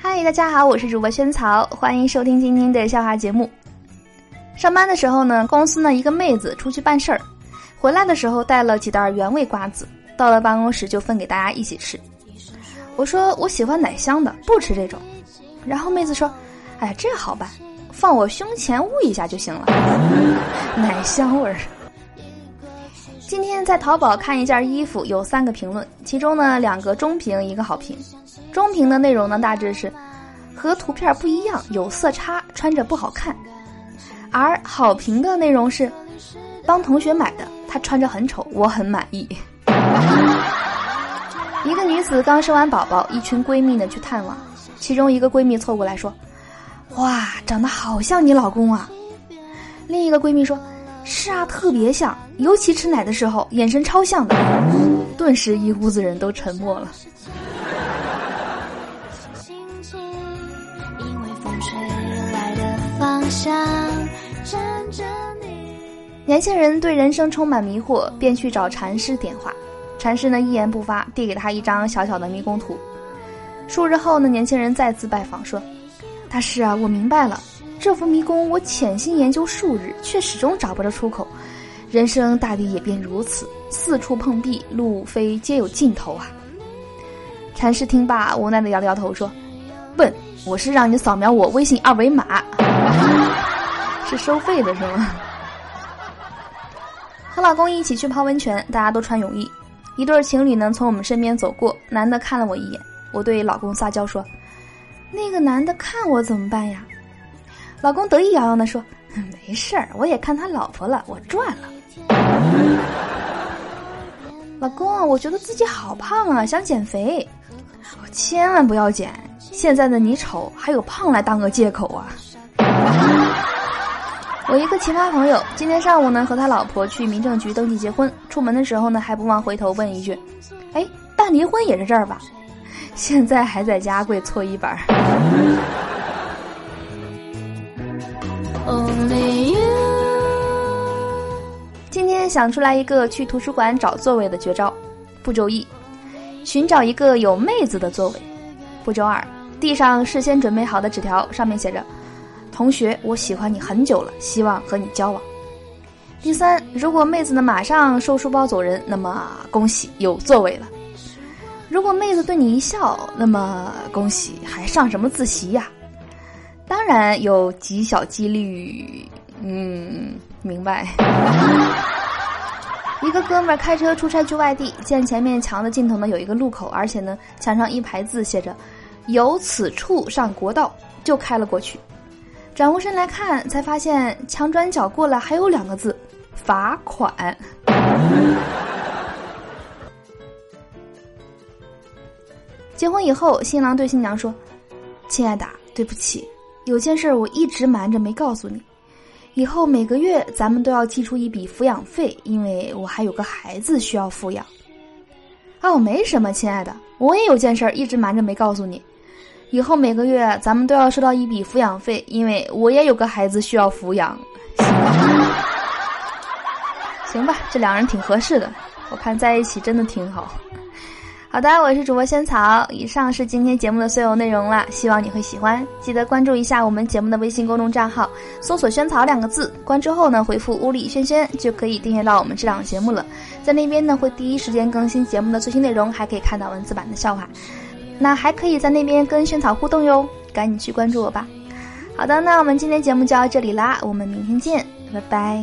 嗨，大家好，我是主播萱草，欢迎收听今天的笑话节目。上班的时候呢，公司呢一个妹子出去办事儿，回来的时候带了几袋原味瓜子，到了办公室就分给大家一起吃。我说我喜欢奶香的，不吃这种。然后妹子说：“哎，这好办，放我胸前捂一下就行了，奶香味儿。”今天在淘宝看一件衣服，有三个评论，其中呢两个中评，一个好评。中评的内容呢大致是和图片不一样，有色差，穿着不好看。而好评的内容是帮同学买的，他穿着很丑，我很满意。一个女子刚生完宝宝，一群闺蜜呢去探望，其中一个闺蜜凑过来说：“哇，长得好像你老公啊。”另一个闺蜜说。是啊，特别像，尤其吃奶的时候，眼神超像的。顿时一屋子人都沉默了。年轻人对人生充满迷惑，便去找禅师点化。禅师呢一言不发，递给他一张小小的迷宫图。数日后呢，年轻人再次拜访，说：“大师啊，我明白了。”这幅迷宫我潜心研究数日，却始终找不着出口。人生大抵也便如此，四处碰壁，路非皆有尽头啊！禅师听罢，无奈的摇了摇头说：“笨，我是让你扫描我微信二维码，是收费的是吗？”和老公一起去泡温泉，大家都穿泳衣。一对情侣呢从我们身边走过，男的看了我一眼，我对老公撒娇说：“那个男的看我怎么办呀？”老公得意洋洋地说：“ 没事儿，我也看他老婆了，我赚了。”老公，我觉得自己好胖啊，想减肥。我千万不要减，现在的你丑，还有胖来当个借口啊！我一个奇葩朋友，今天上午呢和他老婆去民政局登记结婚，出门的时候呢还不忘回头问一句：“哎，办离婚也是这儿吧？”现在还在家跪搓衣板。Only you 今天想出来一个去图书馆找座位的绝招。步骤一，寻找一个有妹子的座位。步骤二，递上事先准备好的纸条，上面写着：“同学，我喜欢你很久了，希望和你交往。”第三，如果妹子呢马上收书包走人，那么恭喜有座位了；如果妹子对你一笑，那么恭喜还上什么自习呀？当然有极小几率，嗯，明白。一个哥们儿开车出差去外地，见前面墙的尽头呢有一个路口，而且呢墙上一排字写着“由此处上国道”，就开了过去。转过身来看，才发现墙转角过来还有两个字“罚款”。结婚以后，新郎对新娘说：“亲爱的，对不起。”有件事我一直瞒着没告诉你，以后每个月咱们都要寄出一笔抚养费，因为我还有个孩子需要抚养。哦，没什么，亲爱的，我也有件事一直瞒着没告诉你，以后每个月咱们都要收到一笔抚养费，因为我也有个孩子需要抚养。行吧，这两人挺合适的，我看在一起真的挺好。好的，我是主播萱草。以上是今天节目的所有内容了，希望你会喜欢。记得关注一下我们节目的微信公众账号，搜索“萱草”两个字，关注后呢，回复“屋里萱萱”就可以订阅到我们这档节目了。在那边呢，会第一时间更新节目的最新内容，还可以看到文字版的笑话。那还可以在那边跟萱草互动哟，赶紧去关注我吧。好的，那我们今天节目就到这里啦，我们明天见，拜拜。